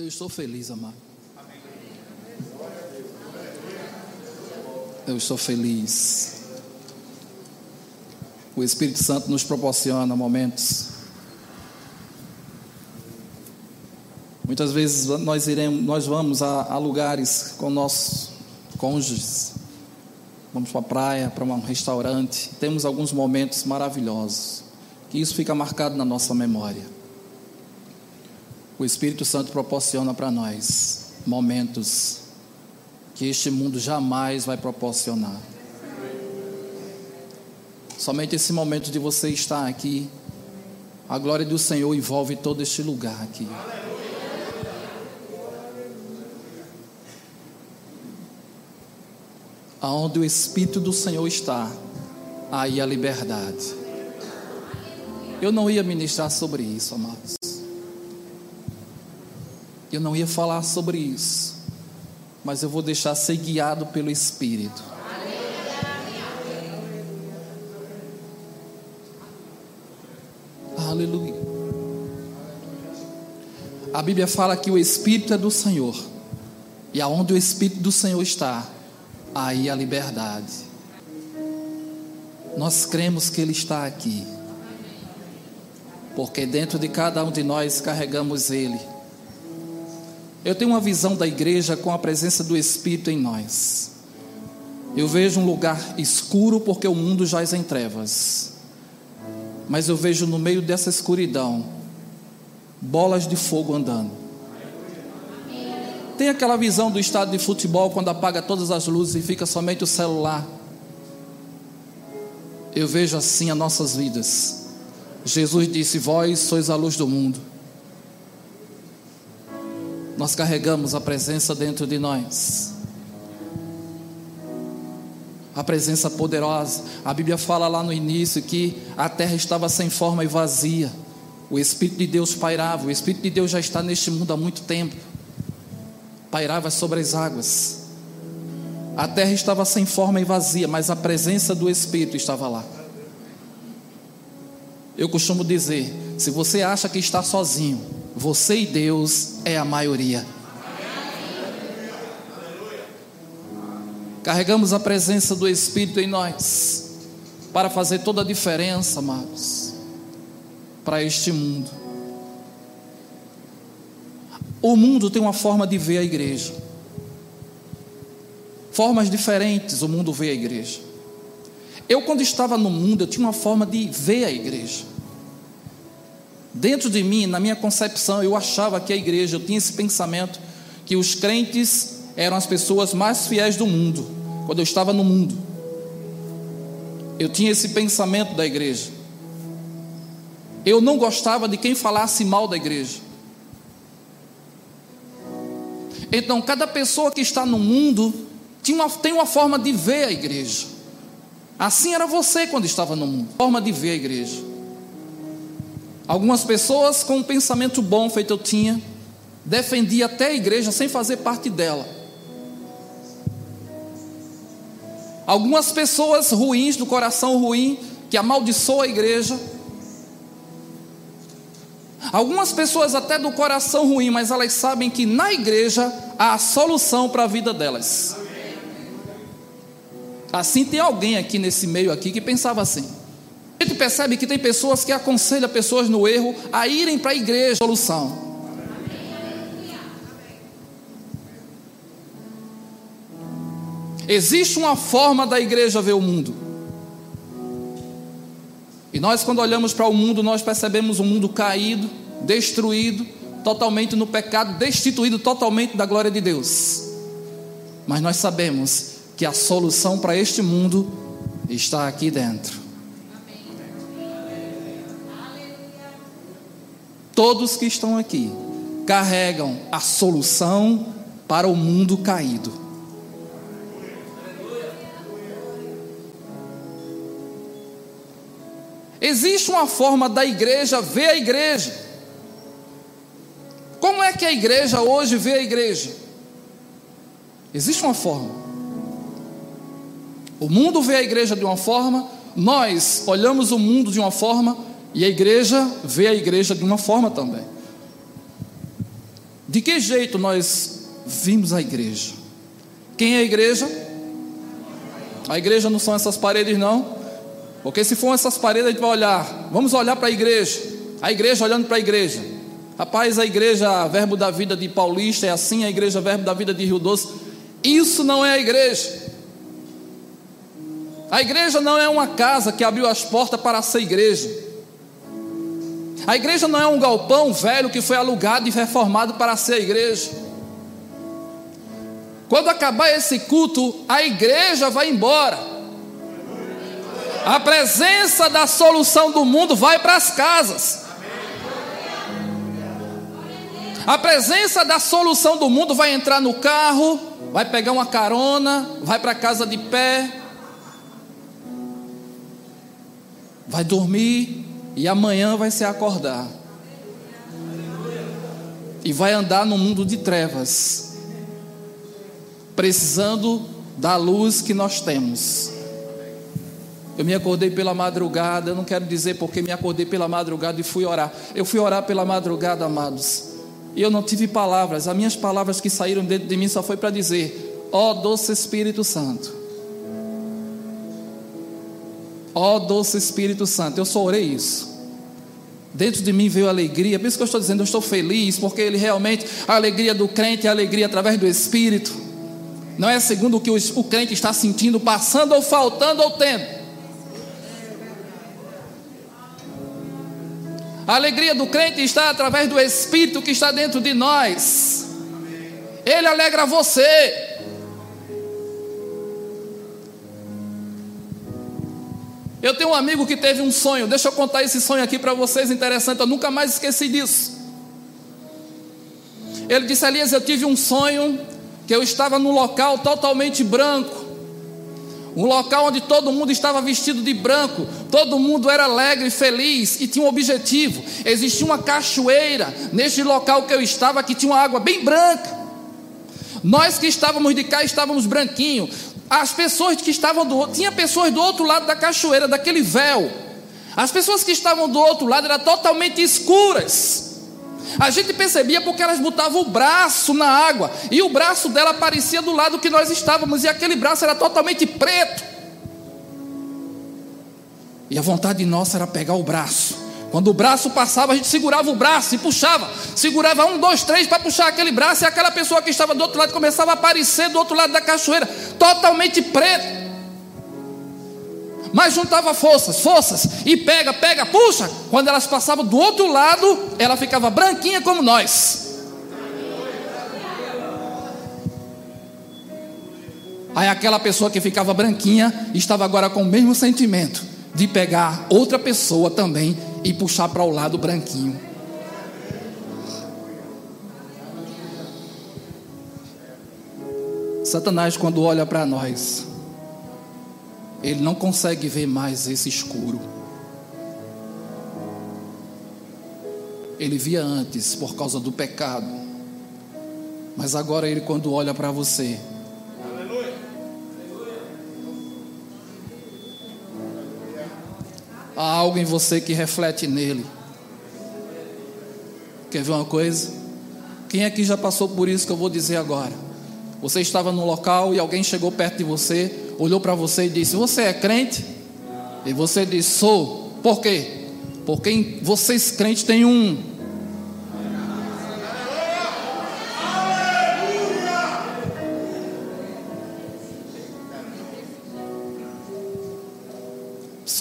Eu estou feliz, amado. Eu estou feliz. O Espírito Santo nos proporciona momentos. Muitas vezes nós iremos, nós vamos a, a lugares com nossos cônjuges. Vamos para a praia, para um restaurante. Temos alguns momentos maravilhosos. Que isso fica marcado na nossa memória. O Espírito Santo proporciona para nós momentos que este mundo jamais vai proporcionar. Somente esse momento de você estar aqui, a glória do Senhor envolve todo este lugar aqui. Aonde o Espírito do Senhor está, aí a liberdade. Eu não ia ministrar sobre isso, amados. Eu não ia falar sobre isso, mas eu vou deixar ser guiado pelo Espírito. Aleluia. A Bíblia fala que o Espírito é do Senhor. E aonde o Espírito do Senhor está, aí a liberdade. Nós cremos que Ele está aqui. Porque dentro de cada um de nós carregamos Ele. Eu tenho uma visão da igreja com a presença do Espírito em nós. Eu vejo um lugar escuro porque o mundo jaz em trevas mas eu vejo no meio dessa escuridão bolas de fogo andando. Tem aquela visão do estádio de futebol quando apaga todas as luzes e fica somente o celular. Eu vejo assim as nossas vidas. Jesus disse: Vós sois a luz do mundo. Nós carregamos a presença dentro de nós a presença poderosa. A Bíblia fala lá no início que a terra estava sem forma e vazia. O Espírito de Deus pairava. O Espírito de Deus já está neste mundo há muito tempo. Pairava sobre as águas. A terra estava sem forma e vazia, mas a presença do Espírito estava lá. Eu costumo dizer: se você acha que está sozinho, você e Deus é a maioria. Carregamos a presença do Espírito em nós para fazer toda a diferença, amados, para este mundo. O mundo tem uma forma de ver a igreja. Formas diferentes o mundo vê a igreja. Eu, quando estava no mundo, eu tinha uma forma de ver a igreja. Dentro de mim, na minha concepção, eu achava que a igreja, eu tinha esse pensamento que os crentes eram as pessoas mais fiéis do mundo, quando eu estava no mundo. Eu tinha esse pensamento da igreja. Eu não gostava de quem falasse mal da igreja. Então, cada pessoa que está no mundo tinha uma, tem uma forma de ver a igreja. Assim era você quando estava no mundo, forma de ver a igreja. Algumas pessoas com um pensamento bom feito eu tinha, defendia até a igreja sem fazer parte dela. Algumas pessoas ruins, do coração ruim, que amaldiçoam a igreja. Algumas pessoas até do coração ruim, mas elas sabem que na igreja há a solução para a vida delas. Assim tem alguém aqui nesse meio aqui que pensava assim. A gente percebe que tem pessoas que aconselham pessoas no erro a irem para a igreja, solução. Existe uma forma da igreja ver o mundo. E nós, quando olhamos para o mundo, nós percebemos um mundo caído, destruído, totalmente no pecado, destituído totalmente da glória de Deus. Mas nós sabemos que a solução para este mundo está aqui dentro. Todos que estão aqui carregam a solução para o mundo caído. Existe uma forma da igreja ver a igreja. Como é que a igreja hoje vê a igreja? Existe uma forma. O mundo vê a igreja de uma forma, nós olhamos o mundo de uma forma e a igreja vê a igreja de uma forma também. De que jeito nós vimos a igreja? Quem é a igreja? A igreja não são essas paredes, não. Porque se for essas paredes, a gente vai olhar. Vamos olhar para a igreja. A igreja olhando para a igreja. Rapaz, a igreja Verbo da Vida de Paulista é assim, a igreja Verbo da Vida de Rio Doce. Isso não é a igreja. A igreja não é uma casa que abriu as portas para ser igreja. A igreja não é um galpão velho que foi alugado e reformado para ser igreja. Quando acabar esse culto, a igreja vai embora. A presença da solução do mundo vai para as casas. A presença da solução do mundo vai entrar no carro, vai pegar uma carona, vai para casa de pé, vai dormir e amanhã vai se acordar. E vai andar no mundo de trevas, precisando da luz que nós temos. Eu me acordei pela madrugada, eu não quero dizer porque me acordei pela madrugada e fui orar. Eu fui orar pela madrugada, amados. E eu não tive palavras, as minhas palavras que saíram dentro de mim só foi para dizer: Ó oh, doce Espírito Santo, Ó oh, doce Espírito Santo, eu só orei isso. Dentro de mim veio alegria, por isso que eu estou dizendo, eu estou feliz, porque ele realmente, a alegria do crente é a alegria através do Espírito, não é segundo o que o, o crente está sentindo, passando ou faltando ou tendo. A alegria do crente está através do Espírito que está dentro de nós. Ele alegra você. Eu tenho um amigo que teve um sonho, deixa eu contar esse sonho aqui para vocês, interessante, eu nunca mais esqueci disso. Ele disse: Elias, eu tive um sonho que eu estava num local totalmente branco, um local onde todo mundo estava vestido de branco, todo mundo era alegre e feliz e tinha um objetivo. Existia uma cachoeira neste local que eu estava que tinha uma água bem branca. Nós que estávamos de cá estávamos branquinhos. As pessoas que estavam do tinha pessoas do outro lado da cachoeira, daquele véu. As pessoas que estavam do outro lado eram totalmente escuras. A gente percebia porque elas botavam o braço na água e o braço dela aparecia do lado que nós estávamos e aquele braço era totalmente preto. E a vontade nossa era pegar o braço quando o braço passava, a gente segurava o braço e puxava. Segurava um, dois, três para puxar aquele braço, e aquela pessoa que estava do outro lado começava a aparecer do outro lado da cachoeira, totalmente preto. Mas juntava forças, forças, e pega, pega, puxa. Quando elas passavam do outro lado, ela ficava branquinha como nós. Aí aquela pessoa que ficava branquinha estava agora com o mesmo sentimento de pegar outra pessoa também e puxar para o lado branquinho. Satanás, quando olha para nós, ele não consegue ver mais esse escuro. Ele via antes por causa do pecado, mas agora ele, quando olha para você, Há algo em você que reflete nele. Quer ver uma coisa? Quem aqui já passou por isso que eu vou dizer agora? Você estava no local e alguém chegou perto de você, olhou para você e disse: Você é crente? E você disse: Sou. Por quê? Porque vocês crentes têm um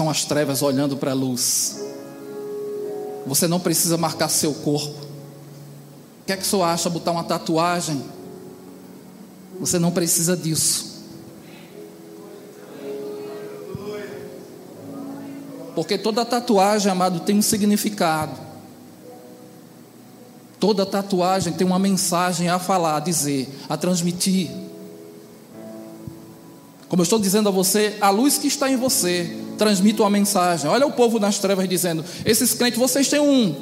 as trevas olhando para a luz. Você não precisa marcar seu corpo. O que é que senhor acha botar uma tatuagem? Você não precisa disso. Porque toda tatuagem, amado, tem um significado. Toda tatuagem tem uma mensagem a falar, a dizer, a transmitir. Como eu estou dizendo a você, a luz que está em você transmite uma mensagem. Olha o povo nas trevas dizendo: esses crentes, vocês têm um.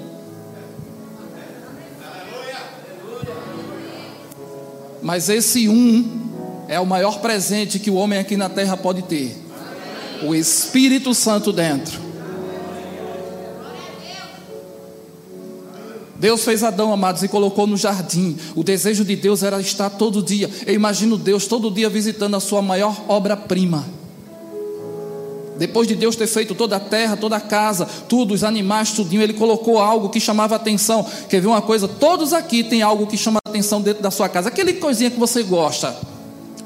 Mas esse um é o maior presente que o homem aqui na terra pode ter. O Espírito Santo dentro. Deus fez Adão, amados, e colocou no jardim. O desejo de Deus era estar todo dia. Eu imagino Deus todo dia visitando a sua maior obra-prima. Depois de Deus ter feito toda a terra, toda a casa, tudo, os animais, tudinho, ele colocou algo que chamava atenção. Quer ver uma coisa? Todos aqui têm algo que chama atenção dentro da sua casa. Aquele coisinha que você gosta.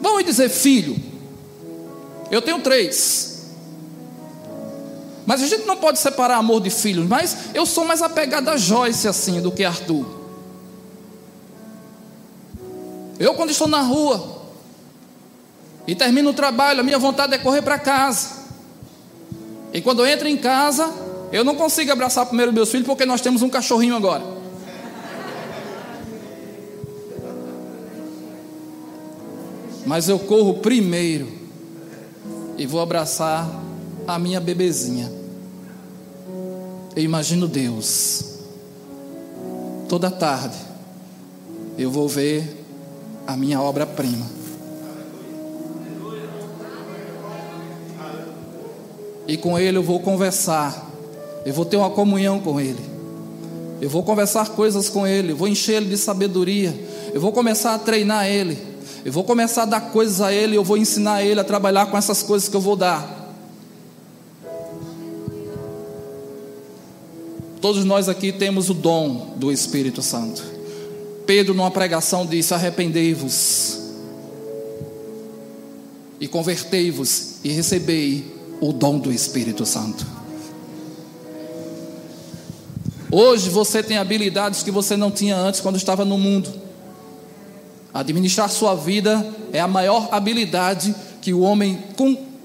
Vamos dizer, filho. Eu tenho três. Mas a gente não pode separar amor de filhos. Mas eu sou mais apegado a Joyce assim do que Arthur. Eu, quando estou na rua e termino o trabalho, a minha vontade é correr para casa. E quando eu entro em casa, eu não consigo abraçar primeiro meus filhos porque nós temos um cachorrinho agora. Mas eu corro primeiro e vou abraçar a minha bebezinha. Eu imagino Deus. Toda tarde eu vou ver a minha obra-prima. E com ele eu vou conversar. Eu vou ter uma comunhão com ele. Eu vou conversar coisas com ele, vou encher ele de sabedoria. Eu vou começar a treinar ele. Eu vou começar a dar coisas a ele, eu vou ensinar ele a trabalhar com essas coisas que eu vou dar. Todos nós aqui temos o dom do Espírito Santo. Pedro, numa pregação, disse: Arrependei-vos e convertei-vos e recebei o dom do Espírito Santo. Hoje você tem habilidades que você não tinha antes quando estava no mundo. Administrar sua vida é a maior habilidade que o homem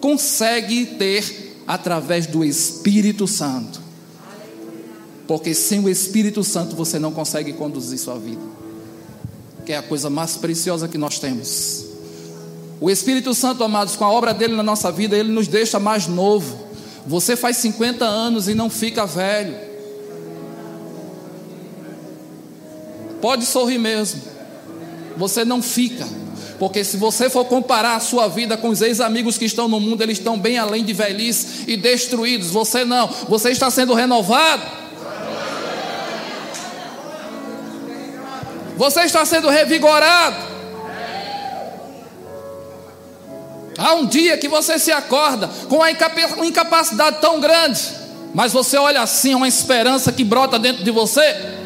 consegue ter através do Espírito Santo. Porque sem o Espírito Santo você não consegue conduzir sua vida. Que é a coisa mais preciosa que nós temos. O Espírito Santo, amados, com a obra dele na nossa vida, ele nos deixa mais novo. Você faz 50 anos e não fica velho. Pode sorrir mesmo. Você não fica. Porque se você for comparar a sua vida com os ex-amigos que estão no mundo, eles estão bem além de velhice e destruídos. Você não. Você está sendo renovado. Você está sendo revigorado. Há um dia que você se acorda com uma incapacidade tão grande, mas você olha assim, uma esperança que brota dentro de você.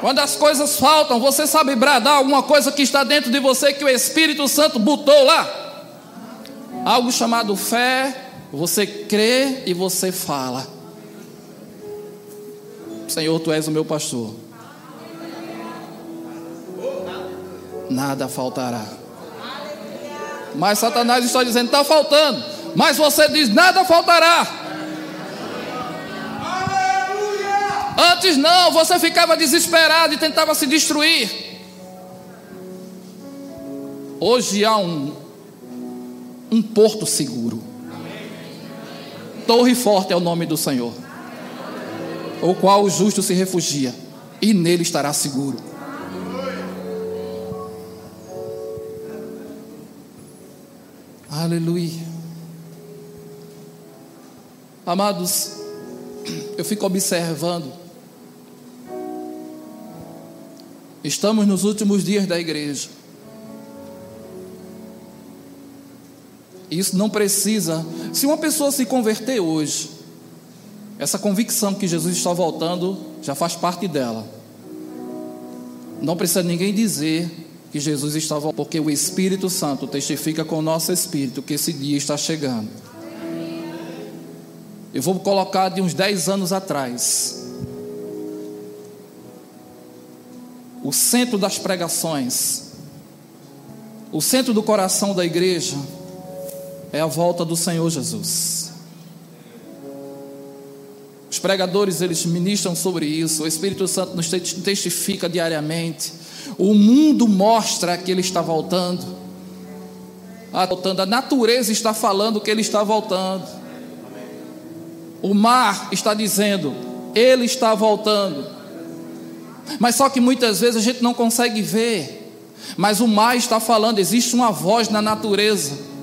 Quando as coisas faltam, você sabe bradar alguma coisa que está dentro de você que o Espírito Santo botou lá. Algo chamado fé, você crê e você fala. Senhor, tu és o meu pastor. Nada faltará. Mas Satanás está dizendo: está faltando. Mas você diz: nada faltará. Antes não, você ficava desesperado e tentava se destruir. Hoje há um, um porto seguro. Torre forte é o nome do Senhor o qual o justo se refugia, e nele estará seguro. Aleluia. Amados, eu fico observando. Estamos nos últimos dias da igreja. Isso não precisa. Se uma pessoa se converter hoje, essa convicção que Jesus está voltando já faz parte dela. Não precisa ninguém dizer que Jesus voltando, porque o Espírito Santo testifica com o nosso espírito que esse dia está chegando. Eu vou colocar de uns 10 anos atrás. O centro das pregações, o centro do coração da igreja é a volta do Senhor Jesus. Os pregadores eles ministram sobre isso. O Espírito Santo nos testifica diariamente. O mundo mostra que ele está voltando. Voltando. A natureza está falando que ele está voltando. O mar está dizendo, ele está voltando. Mas só que muitas vezes a gente não consegue ver. Mas o mar está falando, existe uma voz na natureza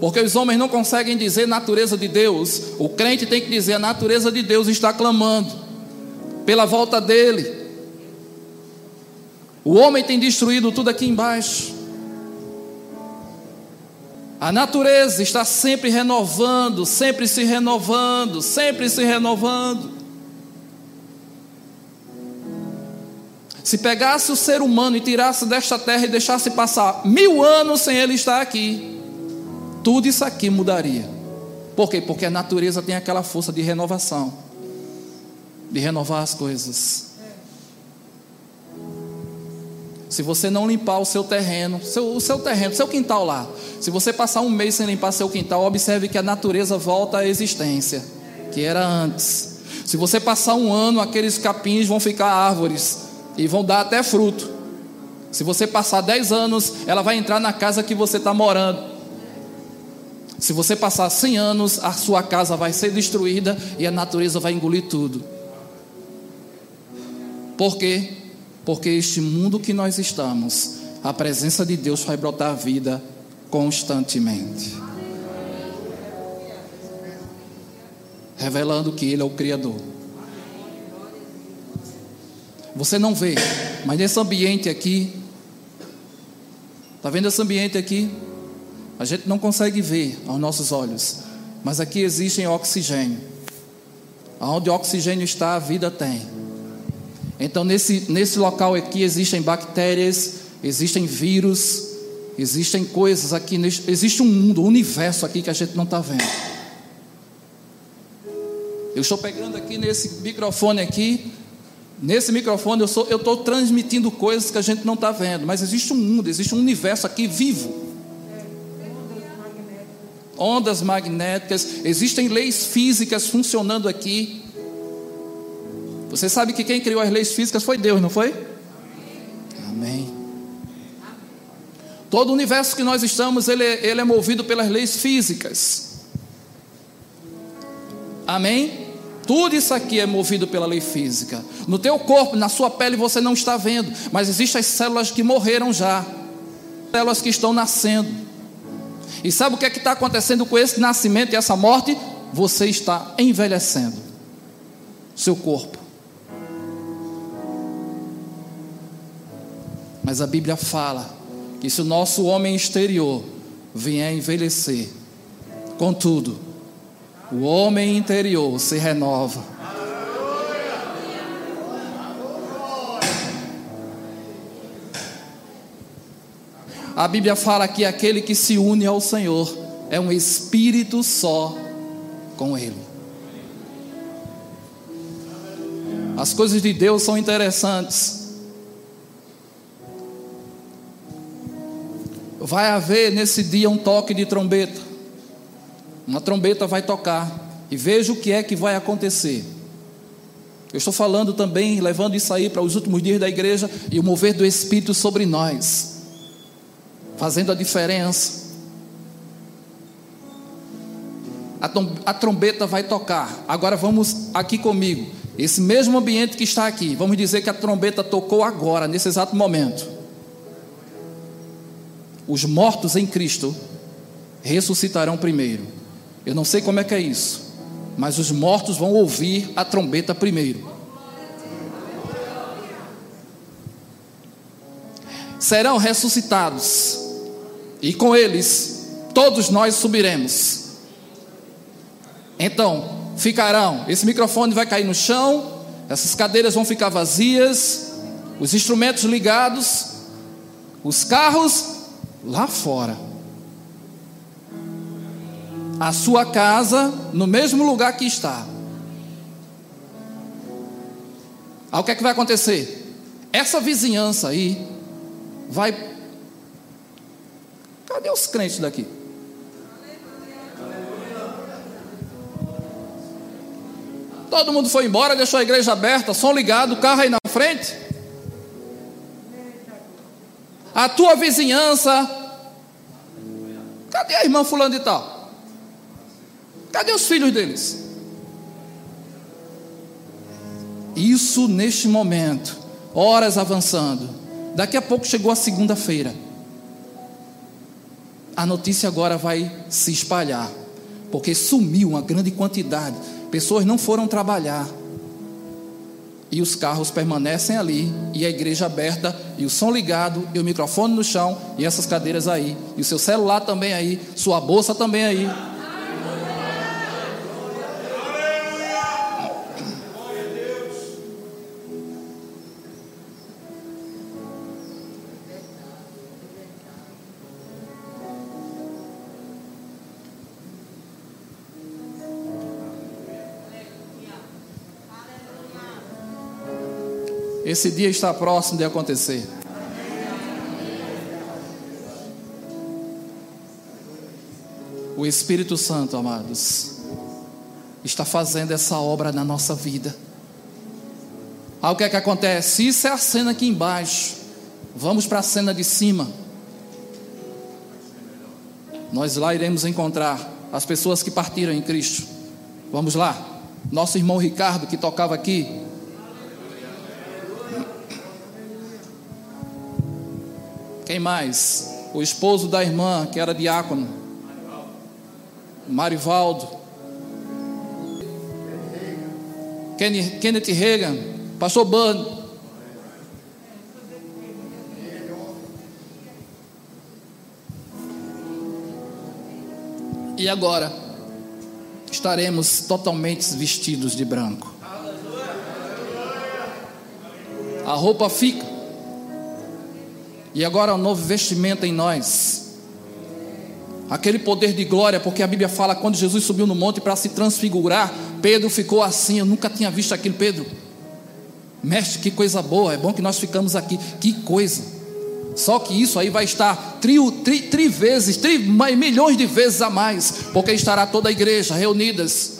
Porque os homens não conseguem dizer natureza de Deus. O crente tem que dizer a natureza de Deus está clamando pela volta dele. O homem tem destruído tudo aqui embaixo. A natureza está sempre renovando, sempre se renovando, sempre se renovando. Se pegasse o ser humano e tirasse desta terra e deixasse passar mil anos sem ele estar aqui, tudo isso aqui mudaria. Por quê? Porque a natureza tem aquela força de renovação, de renovar as coisas. Se você não limpar o seu terreno, seu, o seu terreno, seu quintal lá, se você passar um mês sem limpar seu quintal, observe que a natureza volta à existência, que era antes. Se você passar um ano, aqueles capins vão ficar árvores e vão dar até fruto. Se você passar dez anos, ela vai entrar na casa que você está morando. Se você passar cem anos, a sua casa vai ser destruída e a natureza vai engolir tudo. Por quê? Porque este mundo que nós estamos, a presença de Deus vai brotar vida constantemente. Revelando que Ele é o Criador. Você não vê, mas nesse ambiente aqui, está vendo esse ambiente aqui? A gente não consegue ver aos nossos olhos, mas aqui existe oxigênio. Onde oxigênio está, a vida tem. Então, nesse, nesse local aqui existem bactérias, existem vírus, existem coisas aqui, existe um mundo, um universo aqui que a gente não está vendo. Eu estou pegando aqui nesse microfone aqui, nesse microfone eu estou transmitindo coisas que a gente não está vendo, mas existe um mundo, existe um universo aqui vivo. Ondas magnéticas, existem leis físicas funcionando aqui. Você sabe que quem criou as leis físicas foi Deus, não foi? Amém. Todo o universo que nós estamos, ele, ele é movido pelas leis físicas. Amém? Tudo isso aqui é movido pela lei física. No teu corpo, na sua pele, você não está vendo, mas existem as células que morreram já, células que estão nascendo. E sabe o que é está acontecendo com esse nascimento e essa morte? Você está envelhecendo seu corpo. Mas a Bíblia fala que se o nosso homem exterior vier envelhecer, contudo, o homem interior se renova. A Bíblia fala que aquele que se une ao Senhor é um espírito só com Ele. As coisas de Deus são interessantes. vai haver nesse dia um toque de trombeta. Uma trombeta vai tocar. E veja o que é que vai acontecer. Eu estou falando também, levando isso aí para os últimos dias da igreja e o mover do Espírito sobre nós, fazendo a diferença. A trombeta vai tocar. Agora vamos aqui comigo. Esse mesmo ambiente que está aqui, vamos dizer que a trombeta tocou agora, nesse exato momento os mortos em Cristo ressuscitarão primeiro. Eu não sei como é que é isso, mas os mortos vão ouvir a trombeta primeiro. Serão ressuscitados, e com eles todos nós subiremos. Então, ficarão, esse microfone vai cair no chão, essas cadeiras vão ficar vazias, os instrumentos ligados, os carros lá fora. A sua casa no mesmo lugar que está. Aí o que é que vai acontecer? Essa vizinhança aí vai. Cadê os crentes daqui? Todo mundo foi embora, deixou a igreja aberta, som ligado, carro aí na frente. A tua vizinhança. Cadê a irmã fulano de tal? Cadê os filhos deles? Isso neste momento, horas avançando. Daqui a pouco chegou a segunda-feira. A notícia agora vai se espalhar, porque sumiu uma grande quantidade. Pessoas não foram trabalhar. E os carros permanecem ali, e a igreja aberta, e o som ligado, e o microfone no chão, e essas cadeiras aí, e o seu celular também aí, sua bolsa também aí. Esse dia está próximo de acontecer. O Espírito Santo, amados, está fazendo essa obra na nossa vida. Aí o que é que acontece? Isso é a cena aqui embaixo. Vamos para a cena de cima. Nós lá iremos encontrar as pessoas que partiram em Cristo. Vamos lá. Nosso irmão Ricardo, que tocava aqui, Quem mais? O esposo da irmã, que era diácono. Marivaldo. Kenneth Reagan. Pastor Bud. E agora estaremos totalmente vestidos de branco. A roupa fica. E agora um novo vestimento em nós. Aquele poder de glória, porque a Bíblia fala quando Jesus subiu no monte para se transfigurar, Pedro ficou assim. Eu nunca tinha visto aquilo, Pedro. Mestre, que coisa boa, é bom que nós ficamos aqui. Que coisa. Só que isso aí vai estar tri, tri, tri vezes, tri, milhões de vezes a mais, porque estará toda a igreja reunidas.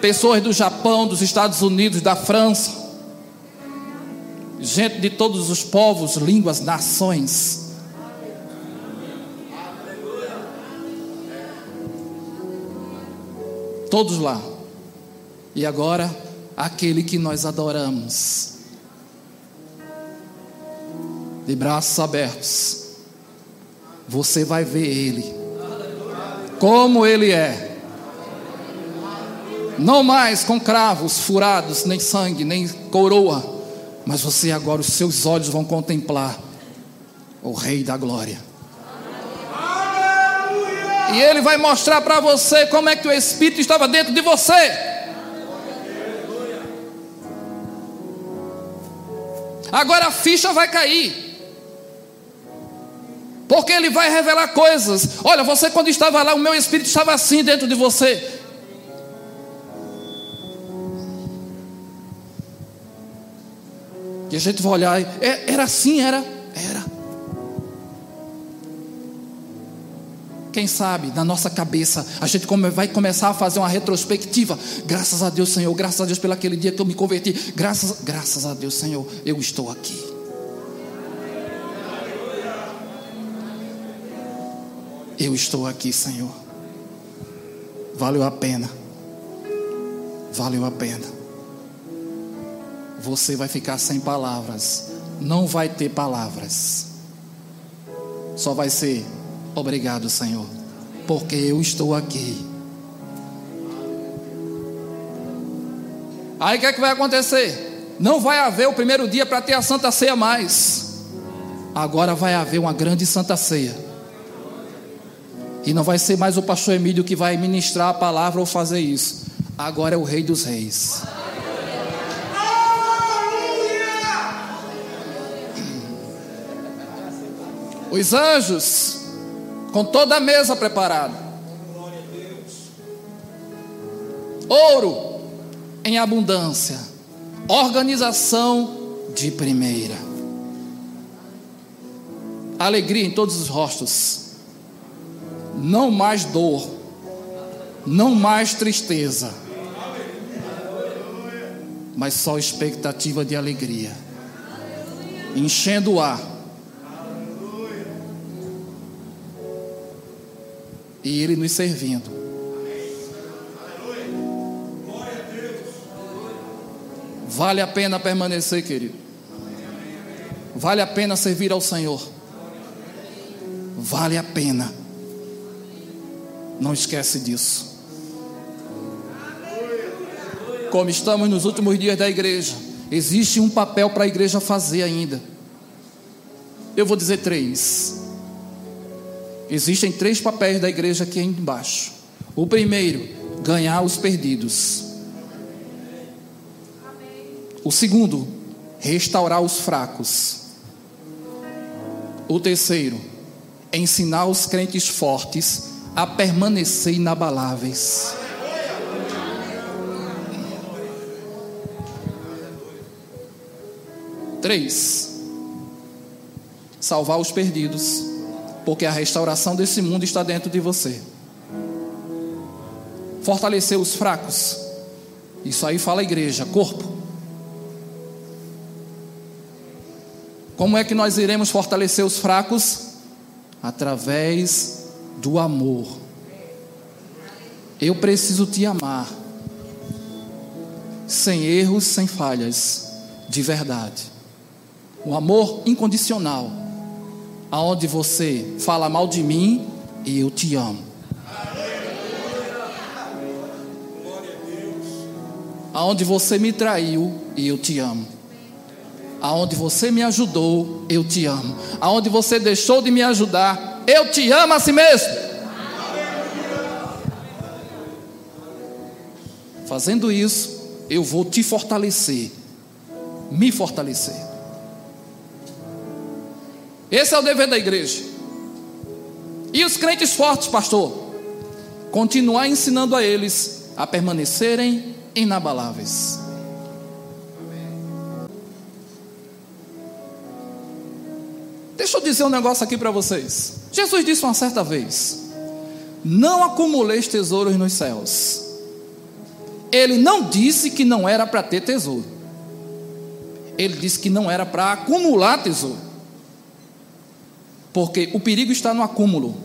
Pessoas do Japão, dos Estados Unidos, da França, gente de todos os povos, línguas, nações. Todos lá. E agora, aquele que nós adoramos, de braços abertos, você vai ver Ele, como Ele é. Não mais com cravos furados, nem sangue, nem coroa mas você agora, os seus olhos vão contemplar o Rei da Glória. E Ele vai mostrar para você como é que o Espírito estava dentro de você. Agora a ficha vai cair. Porque ele vai revelar coisas. Olha, você quando estava lá, o meu espírito estava assim dentro de você. E a gente vai olhar, é, era assim, era, era. Quem sabe, na nossa cabeça, a gente vai começar a fazer uma retrospectiva. Graças a Deus, Senhor, graças a Deus pelo aquele dia que eu me converti. Graças, graças a Deus, Senhor, eu estou aqui. Eu estou aqui, Senhor. Valeu a pena. Valeu a pena você vai ficar sem palavras. Não vai ter palavras. Só vai ser obrigado, Senhor, porque eu estou aqui. Aí o que, é que vai acontecer? Não vai haver o primeiro dia para ter a Santa Ceia mais. Agora vai haver uma grande Santa Ceia. E não vai ser mais o pastor Emílio que vai ministrar a palavra ou fazer isso. Agora é o Rei dos Reis. Os anjos, com toda a mesa preparada. Ouro em abundância. Organização de primeira. Alegria em todos os rostos. Não mais dor. Não mais tristeza. Mas só expectativa de alegria. Enchendo o ar e Ele nos servindo. Vale a pena permanecer, querido. Vale a pena servir ao Senhor. vale a pena. Não esquece disso. Como estamos nos últimos dias da igreja, existe um papel para a igreja fazer ainda. Eu vou dizer três. Existem três papéis da igreja aqui embaixo. O primeiro, ganhar os perdidos. O segundo, restaurar os fracos. O terceiro, ensinar os crentes fortes a permanecer inabaláveis. Três, salvar os perdidos, porque a restauração desse mundo está dentro de você. Fortalecer os fracos, isso aí fala a igreja, corpo. Como é que nós iremos fortalecer os fracos? Através do amor. Eu preciso te amar, sem erros, sem falhas, de verdade um amor incondicional, aonde você fala mal de mim e eu te amo. Aonde você me traiu e eu te amo. Aonde você me ajudou, eu te amo. Aonde você deixou de me ajudar, eu te amo a si mesmo. Fazendo isso, eu vou te fortalecer, me fortalecer. Esse é o dever da igreja. E os crentes fortes, pastor? Continuar ensinando a eles a permanecerem inabaláveis. Deixa eu dizer um negócio aqui para vocês. Jesus disse uma certa vez: Não acumuleis tesouros nos céus. Ele não disse que não era para ter tesouro. Ele disse que não era para acumular tesouro. Porque o perigo está no acúmulo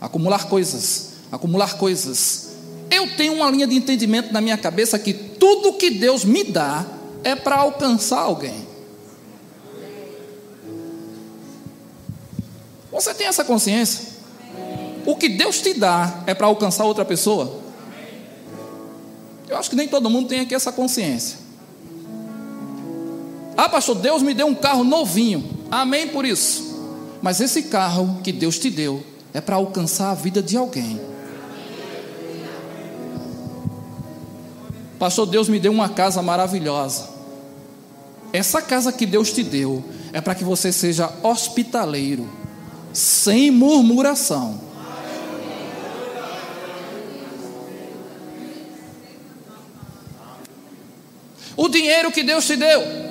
acumular coisas, acumular coisas. Eu tenho uma linha de entendimento na minha cabeça que tudo que Deus me dá é para alcançar alguém. Você tem essa consciência? O que Deus te dá é para alcançar outra pessoa? Eu acho que nem todo mundo tem aqui essa consciência. Ah, pastor, Deus me deu um carro novinho. Amém por isso. Mas esse carro que Deus te deu é para alcançar a vida de alguém. Pastor, Deus me deu uma casa maravilhosa. Essa casa que Deus te deu é para que você seja hospitaleiro, sem murmuração. O dinheiro que Deus te deu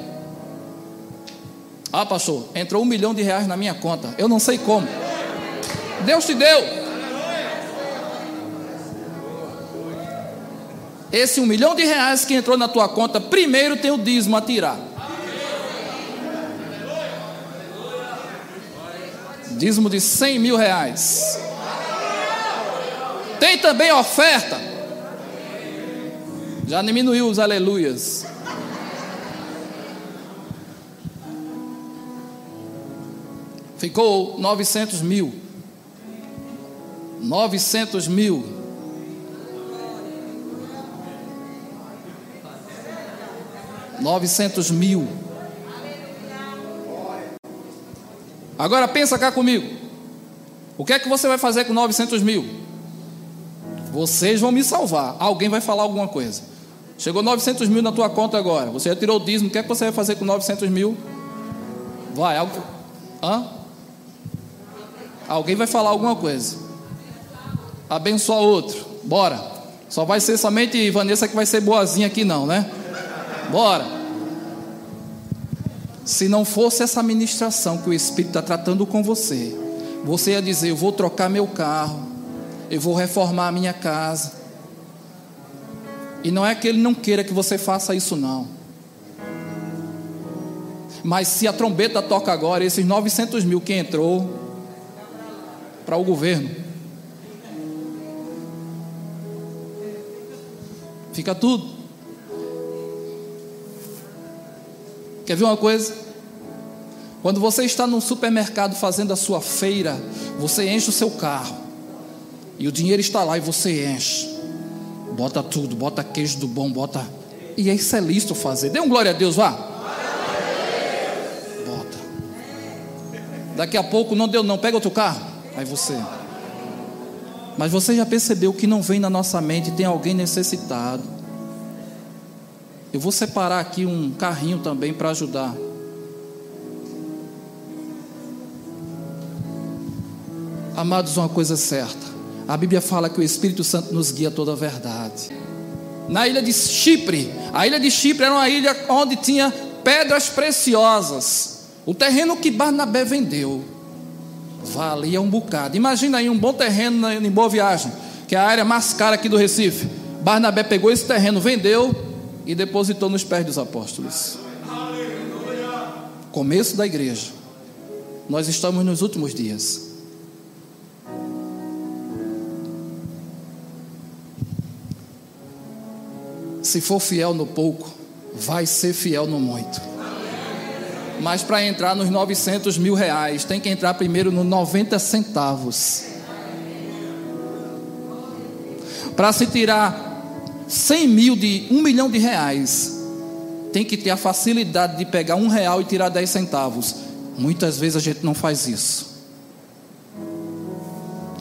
ah, pastor, entrou um milhão de reais na minha conta. Eu não sei como. Deus te deu. Esse um milhão de reais que entrou na tua conta, primeiro tem o dízimo a tirar. Dízimo de cem mil reais. Tem também oferta. Já diminuiu os aleluias. Ficou 900 mil. 900 mil. Novecentos mil. Agora pensa cá comigo. O que é que você vai fazer com 900 mil? Vocês vão me salvar. Alguém vai falar alguma coisa. Chegou 900 mil na tua conta agora. Você já tirou o dízimo. O que é que você vai fazer com 900 mil? Vai, algo. Hã? Alguém vai falar alguma coisa. Abençoa outro. Bora. Só vai ser somente Vanessa que vai ser boazinha aqui, não, né? Bora. Se não fosse essa ministração que o Espírito está tratando com você, você ia dizer: Eu vou trocar meu carro, eu vou reformar a minha casa. E não é que ele não queira que você faça isso, não. Mas se a trombeta toca agora, esses 900 mil que entrou, para o governo. Fica tudo. Quer ver uma coisa? Quando você está no supermercado fazendo a sua feira, você enche o seu carro. E o dinheiro está lá e você enche. Bota tudo, bota queijo do bom, bota. E isso é lícito fazer. Dê um glória a Deus, vá. Bota. Daqui a pouco não deu, não. Pega outro carro. Aí você. Mas você já percebeu que não vem na nossa mente tem alguém necessitado. Eu vou separar aqui um carrinho também para ajudar. Amados, uma coisa certa. A Bíblia fala que o Espírito Santo nos guia toda a verdade. Na ilha de Chipre, a ilha de Chipre era uma ilha onde tinha pedras preciosas. O terreno que Barnabé vendeu valia um bocado. Imagina aí um bom terreno em Boa Viagem, que é a área mais cara aqui do Recife. Barnabé pegou esse terreno, vendeu e depositou nos pés dos apóstolos. Começo da igreja. Nós estamos nos últimos dias. Se for fiel no pouco, vai ser fiel no muito. Mas para entrar nos 900 mil reais, tem que entrar primeiro no 90 centavos. Para se tirar 100 mil de 1 milhão de reais, tem que ter a facilidade de pegar um real e tirar 10 centavos. Muitas vezes a gente não faz isso.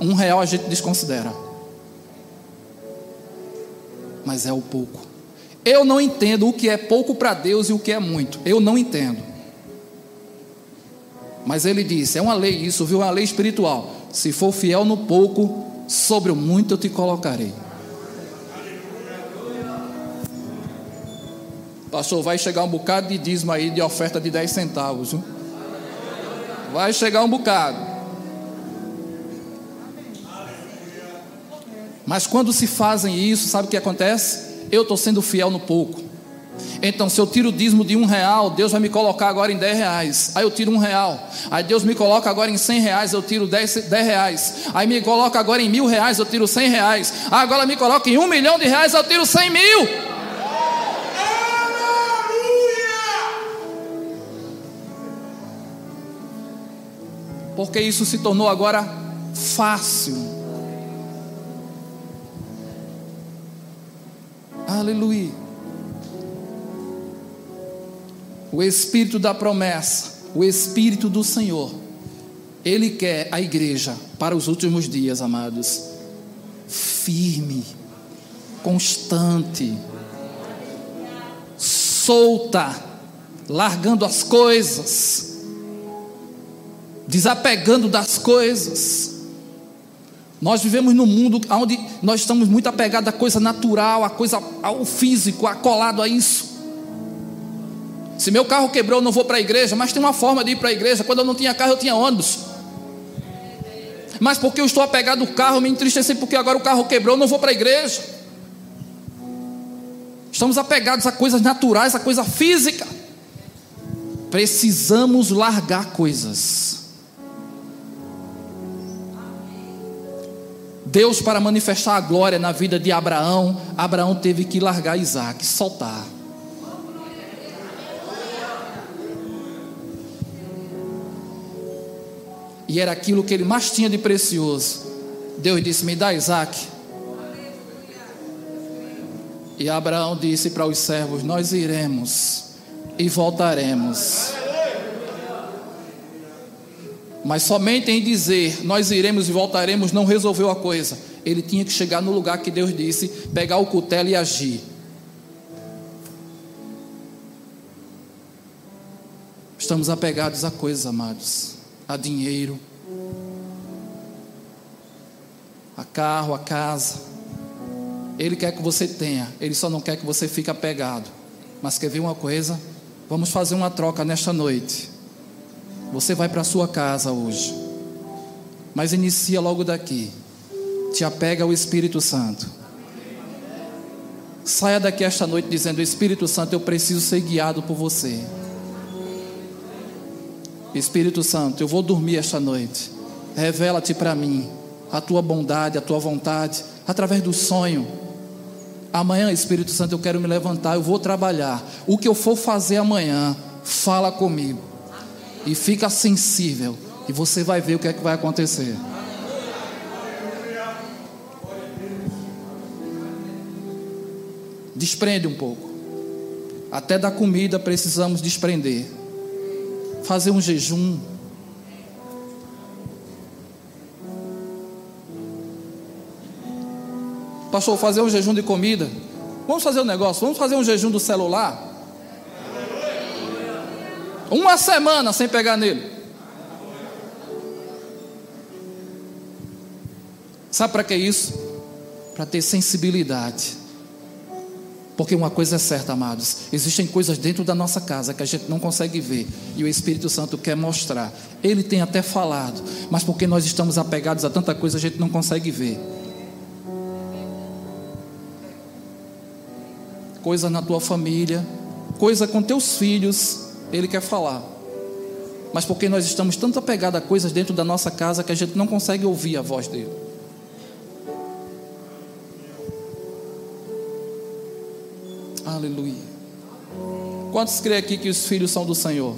Um real a gente desconsidera. Mas é o pouco. Eu não entendo o que é pouco para Deus e o que é muito. Eu não entendo. Mas ele disse: é uma lei isso, viu? É uma lei espiritual. Se for fiel no pouco, sobre o muito eu te colocarei. Pastor, vai chegar um bocado de dízimo aí de oferta de 10 centavos. Viu? Vai chegar um bocado. Mas quando se fazem isso, sabe o que acontece? eu estou sendo fiel no pouco. Então, se eu tiro o dízimo de um real, Deus vai me colocar agora em dez reais. Aí eu tiro um real. Aí Deus me coloca agora em cem reais, eu tiro dez, dez reais. Aí me coloca agora em mil reais, eu tiro cem reais. Agora me coloca em um milhão de reais, eu tiro cem mil. Porque isso se tornou agora fácil. Aleluia. O Espírito da promessa, o Espírito do Senhor, Ele quer a igreja para os últimos dias, amados, firme, constante, solta, largando as coisas, desapegando das coisas. Nós vivemos num mundo onde nós estamos muito apegados à coisa natural, à coisa, ao físico, acolado a isso. Se meu carro quebrou, eu não vou para a igreja, mas tem uma forma de ir para a igreja. Quando eu não tinha carro, eu tinha ônibus. Mas porque eu estou apegado ao carro, me entristeci porque agora o carro quebrou, eu não vou para a igreja. Estamos apegados a coisas naturais, a coisa física. Precisamos largar coisas. Deus, para manifestar a glória na vida de Abraão, Abraão teve que largar Isaac, soltar. E era aquilo que ele mais tinha de precioso. Deus disse: Me dá Isaac. E Abraão disse para os servos: Nós iremos e voltaremos. Mas somente em dizer nós iremos e voltaremos não resolveu a coisa. Ele tinha que chegar no lugar que Deus disse, pegar o cutelo e agir. Estamos apegados a coisas, amados, a dinheiro, a carro, a casa. Ele quer que você tenha, ele só não quer que você fique apegado. Mas quer ver uma coisa? Vamos fazer uma troca nesta noite. Você vai para sua casa hoje, mas inicia logo daqui. Te apega ao Espírito Santo. Saia daqui esta noite dizendo: Espírito Santo, eu preciso ser guiado por você. Espírito Santo, eu vou dormir esta noite. Revela-te para mim a tua bondade, a tua vontade, através do sonho. Amanhã, Espírito Santo, eu quero me levantar, eu vou trabalhar. O que eu for fazer amanhã, fala comigo. e fica sensível e você vai ver o que é que vai acontecer. Desprende um pouco. Até da comida precisamos desprender. Fazer um jejum. Pastor, fazer um jejum de comida. Vamos fazer um negócio, vamos fazer um jejum do celular. Uma semana sem pegar nele. Sabe para que isso? Para ter sensibilidade. Porque uma coisa é certa, amados: existem coisas dentro da nossa casa que a gente não consegue ver e o Espírito Santo quer mostrar. Ele tem até falado, mas porque nós estamos apegados a tanta coisa, a gente não consegue ver. Coisa na tua família, coisa com teus filhos, ele quer falar. Mas porque nós estamos tanto apegados a coisas dentro da nossa casa que a gente não consegue ouvir a voz dele. Aleluia. Quantos creem aqui que os filhos são do Senhor?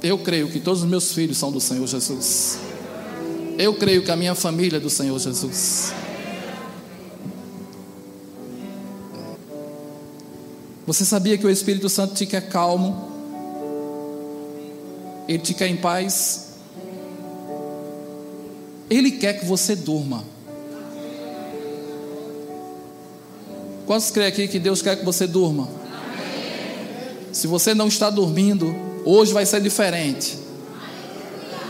Eu creio que todos os meus filhos são do Senhor Jesus. Eu creio que a minha família é do Senhor Jesus. Você sabia que o Espírito Santo te quer calmo? Ele te quer em paz? Ele quer que você durma. Quantos creem aqui que Deus quer que você durma? Se você não está dormindo, hoje vai ser diferente.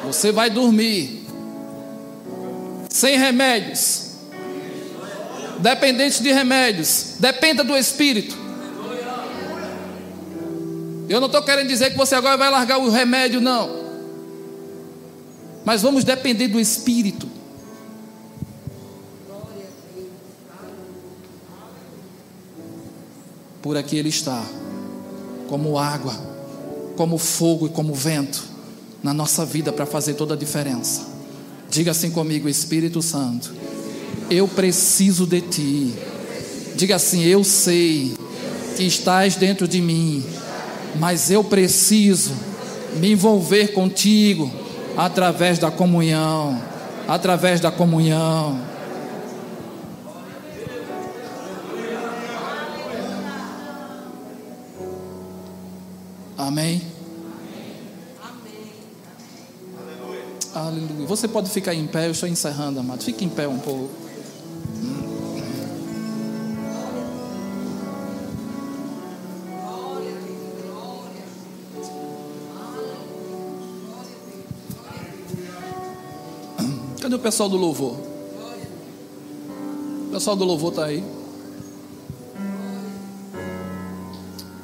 Você vai dormir sem remédios, dependente de remédios, dependa do Espírito. Eu não estou querendo dizer que você agora vai largar o remédio, não. Mas vamos depender do Espírito. Por aqui Ele está, como água, como fogo e como vento, na nossa vida para fazer toda a diferença. Diga assim comigo, Espírito Santo, eu preciso de Ti. Diga assim, eu sei que estás dentro de mim mas eu preciso me envolver contigo através da comunhão, através da comunhão. Amém. Aleluia. Você pode ficar em pé, eu estou encerrando, amado. Fique em pé um pouco. Cadê o pessoal do louvor? O pessoal do louvor está aí.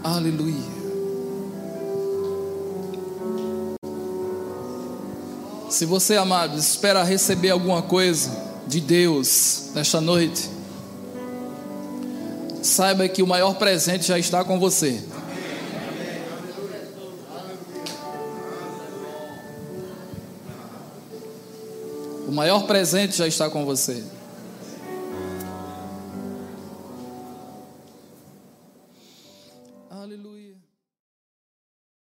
Aleluia. Se você, amado, espera receber alguma coisa de Deus nesta noite, saiba que o maior presente já está com você. maior presente já está com você.